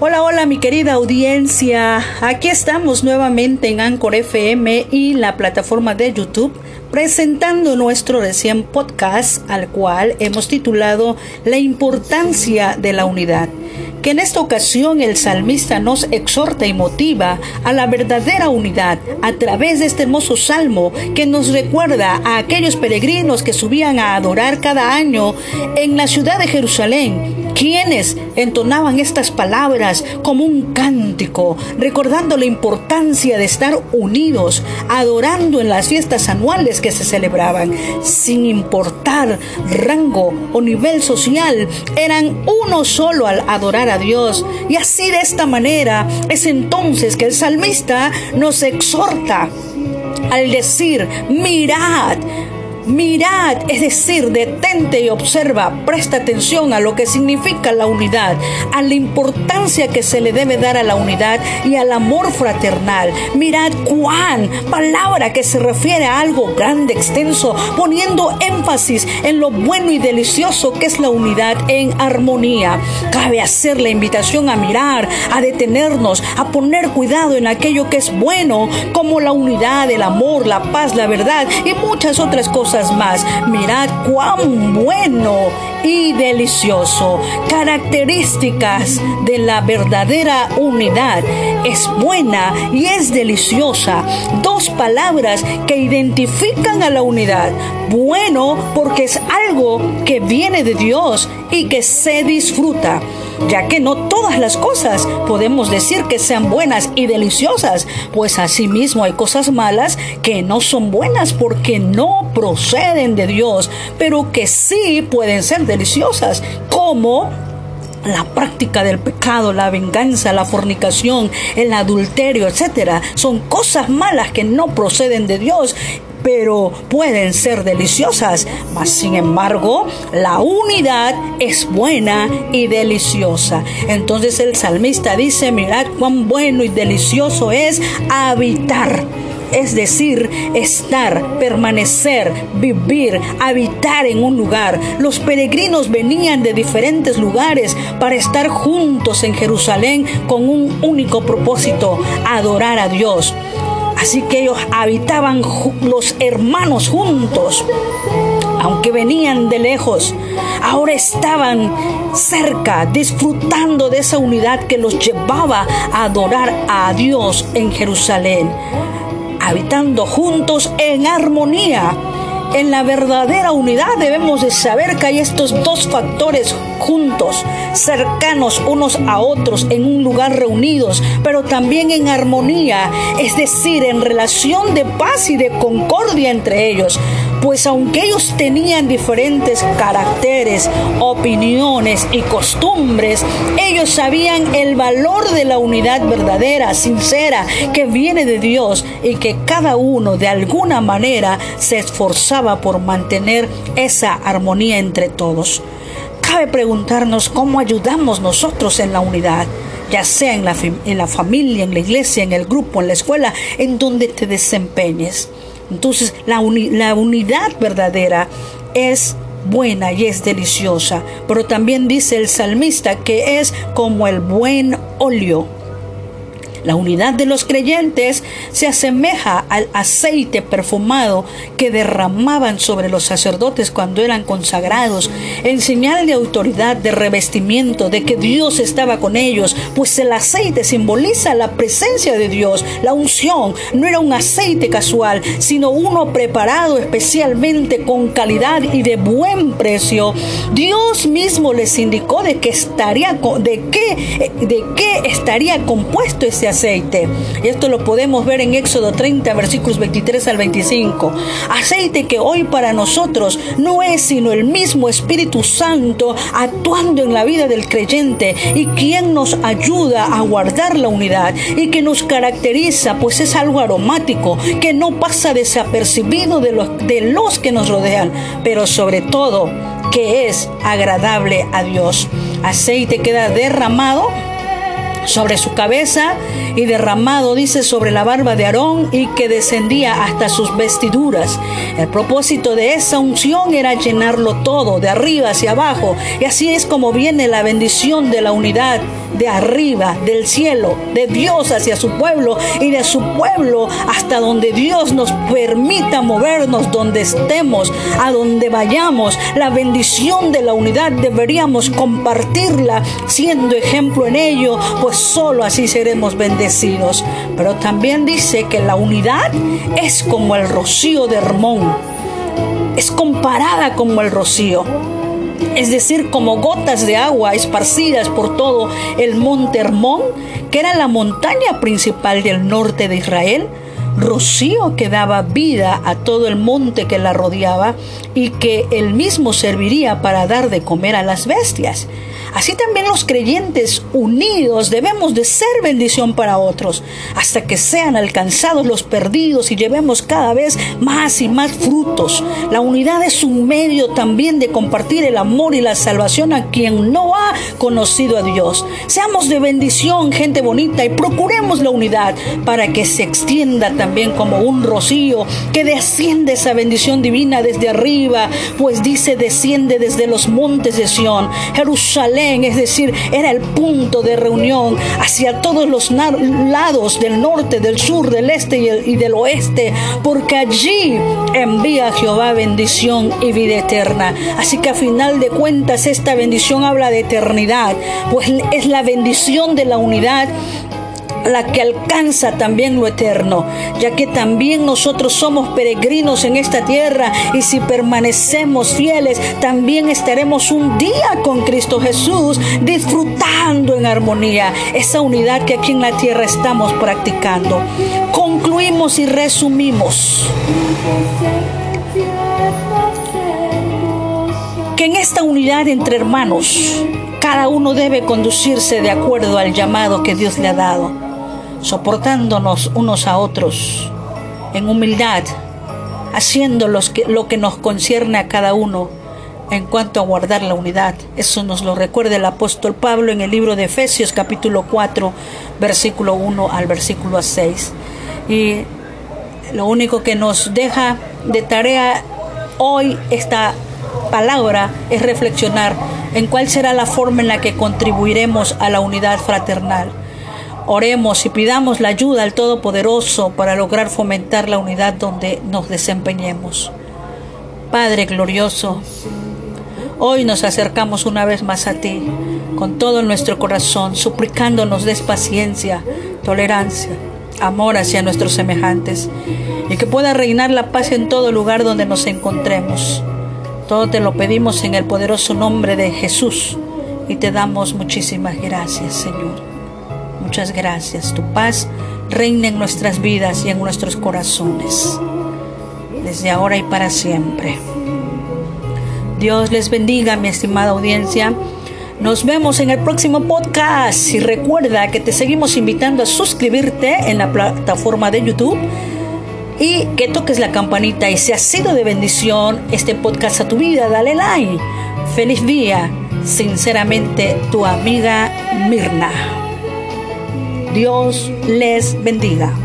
Hola, hola mi querida audiencia. Aquí estamos nuevamente en Anchor FM y la plataforma de YouTube presentando nuestro recién podcast al cual hemos titulado La importancia de la unidad que en esta ocasión el salmista nos exhorta y motiva a la verdadera unidad a través de este hermoso salmo que nos recuerda a aquellos peregrinos que subían a adorar cada año en la ciudad de Jerusalén quienes entonaban estas palabras como un cántico, recordando la importancia de estar unidos, adorando en las fiestas anuales que se celebraban, sin importar rango o nivel social, eran uno solo al adorar a Dios. Y así de esta manera es entonces que el salmista nos exhorta al decir, mirad, Mirad, es decir, detente y observa, presta atención a lo que significa la unidad, a la importancia que se le debe dar a la unidad y al amor fraternal. Mirad cuán, palabra que se refiere a algo grande, extenso, poniendo énfasis en lo bueno y delicioso que es la unidad en armonía. Cabe hacer la invitación a mirar, a detenernos, a poner cuidado en aquello que es bueno, como la unidad, el amor, la paz, la verdad y muchas otras cosas más. Mirad cuán bueno y delicioso. Características de la verdadera unidad. Es buena y es deliciosa. Dos palabras que identifican a la unidad. Bueno porque es algo que viene de Dios y que se disfruta ya que no todas las cosas podemos decir que sean buenas y deliciosas, pues asimismo hay cosas malas que no son buenas porque no proceden de Dios, pero que sí pueden ser deliciosas, como la práctica del pecado, la venganza, la fornicación, el adulterio, etcétera, son cosas malas que no proceden de Dios pero pueden ser deliciosas. Mas sin embargo, la unidad es buena y deliciosa. Entonces el salmista dice, mirad cuán bueno y delicioso es habitar es decir, estar, permanecer, vivir, habitar en un lugar. Los peregrinos venían de diferentes lugares para estar juntos en Jerusalén con un único propósito, adorar a Dios. Así que ellos habitaban los hermanos juntos. Aunque venían de lejos, ahora estaban cerca, disfrutando de esa unidad que los llevaba a adorar a Dios en Jerusalén, habitando juntos en armonía. En la verdadera unidad debemos de saber que hay estos dos factores juntos, cercanos unos a otros, en un lugar reunidos, pero también en armonía, es decir, en relación de paz y de concordia entre ellos pues aunque ellos tenían diferentes caracteres, opiniones y costumbres, ellos sabían el valor de la unidad verdadera, sincera, que viene de Dios y que cada uno de alguna manera se esforzaba por mantener esa armonía entre todos. Cabe preguntarnos cómo ayudamos nosotros en la unidad ya sea en la, familia, en la iglesia, en el grupo, en la escuela, en donde te desempeñes. Entonces la, la unidad verdadera es buena y es deliciosa, pero también dice el salmista que es como el buen óleo la unidad de los creyentes se asemeja al aceite perfumado que derramaban sobre los sacerdotes cuando eran consagrados, en señal de autoridad, de revestimiento, de que Dios estaba con ellos, pues el aceite simboliza la presencia de Dios, la unción. No era un aceite casual, sino uno preparado especialmente con calidad y de buen precio. Dios mismo les indicó de estaría qué de qué estaría compuesto ese aceite aceite. Esto lo podemos ver en Éxodo 30, versículos 23 al 25. Aceite que hoy para nosotros no es sino el mismo Espíritu Santo actuando en la vida del creyente y quien nos ayuda a guardar la unidad y que nos caracteriza, pues es algo aromático que no pasa desapercibido de los, de los que nos rodean, pero sobre todo que es agradable a Dios. Aceite queda derramado sobre su cabeza y derramado, dice, sobre la barba de Aarón y que descendía hasta sus vestiduras. El propósito de esa unción era llenarlo todo, de arriba hacia abajo. Y así es como viene la bendición de la unidad de arriba, del cielo, de Dios hacia su pueblo y de su pueblo hasta donde Dios nos permita movernos, donde estemos, a donde vayamos. La bendición de la unidad deberíamos compartirla siendo ejemplo en ello, pues solo así seremos bendecidos. Pero también dice que la unidad es como el rocío de Hermón. Es comparada como el rocío es decir, como gotas de agua esparcidas por todo el monte Hermón, que era la montaña principal del norte de Israel, rocío que daba vida a todo el monte que la rodeaba y que él mismo serviría para dar de comer a las bestias. Así también los creyentes unidos debemos de ser bendición para otros, hasta que sean alcanzados los perdidos y llevemos cada vez más y más frutos. La unidad es un medio también de compartir el amor y la salvación a quien no ha conocido a Dios. Seamos de bendición, gente bonita, y procuremos la unidad para que se extienda también como un rocío, que desciende esa bendición divina desde arriba, pues dice desciende desde los montes de Sión. Jerusalén es decir, era el punto de reunión hacia todos los lados del norte, del sur, del este y del oeste, porque allí envía Jehová bendición y vida eterna. Así que a final de cuentas esta bendición habla de eternidad, pues es la bendición de la unidad la que alcanza también lo eterno, ya que también nosotros somos peregrinos en esta tierra y si permanecemos fieles, también estaremos un día con Cristo Jesús disfrutando en armonía esa unidad que aquí en la tierra estamos practicando. Concluimos y resumimos que en esta unidad entre hermanos, cada uno debe conducirse de acuerdo al llamado que Dios le ha dado soportándonos unos a otros en humildad, haciendo lo que nos concierne a cada uno en cuanto a guardar la unidad. Eso nos lo recuerda el apóstol Pablo en el libro de Efesios capítulo 4, versículo 1 al versículo 6. Y lo único que nos deja de tarea hoy esta palabra es reflexionar en cuál será la forma en la que contribuiremos a la unidad fraternal. Oremos y pidamos la ayuda al Todopoderoso para lograr fomentar la unidad donde nos desempeñemos. Padre glorioso, hoy nos acercamos una vez más a ti con todo nuestro corazón, suplicándonos des paciencia, tolerancia, amor hacia nuestros semejantes y que pueda reinar la paz en todo lugar donde nos encontremos. Todo te lo pedimos en el poderoso nombre de Jesús y te damos muchísimas gracias, Señor. Muchas gracias. Tu paz reina en nuestras vidas y en nuestros corazones, desde ahora y para siempre. Dios les bendiga, mi estimada audiencia. Nos vemos en el próximo podcast y recuerda que te seguimos invitando a suscribirte en la plataforma de YouTube y que toques la campanita y si ha sido de bendición este podcast a tu vida, dale like. Feliz día. Sinceramente, tu amiga Mirna. Dios les bendiga.